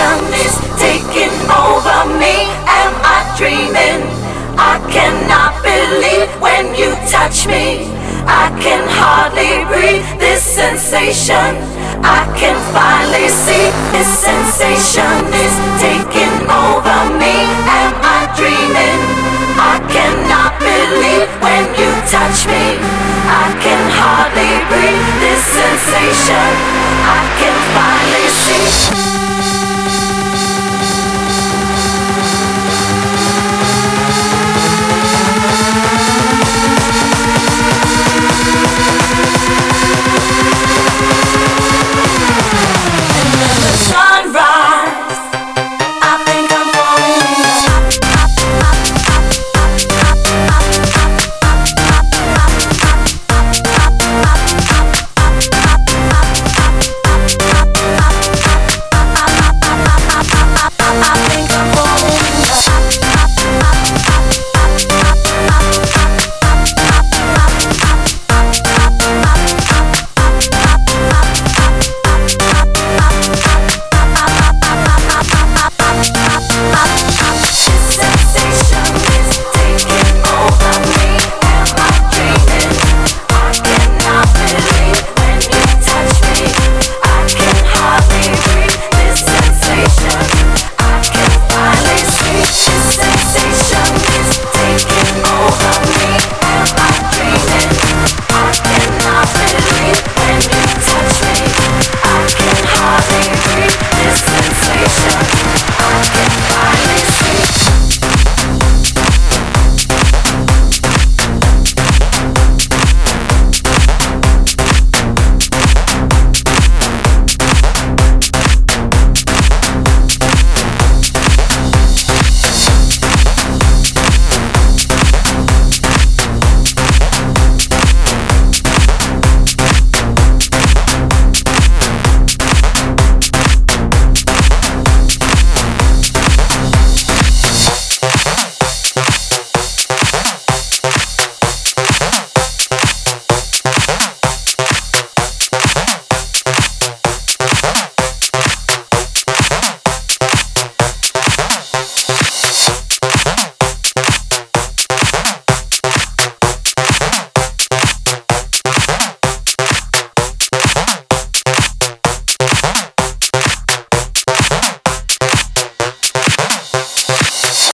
sensation is taking over me. Am I dreaming? I cannot believe when you touch me. I can hardly breathe this sensation. I can finally see this sensation is taking over me. Am I dreaming? I cannot believe when you touch me. I can hardly breathe this sensation. I can finally see.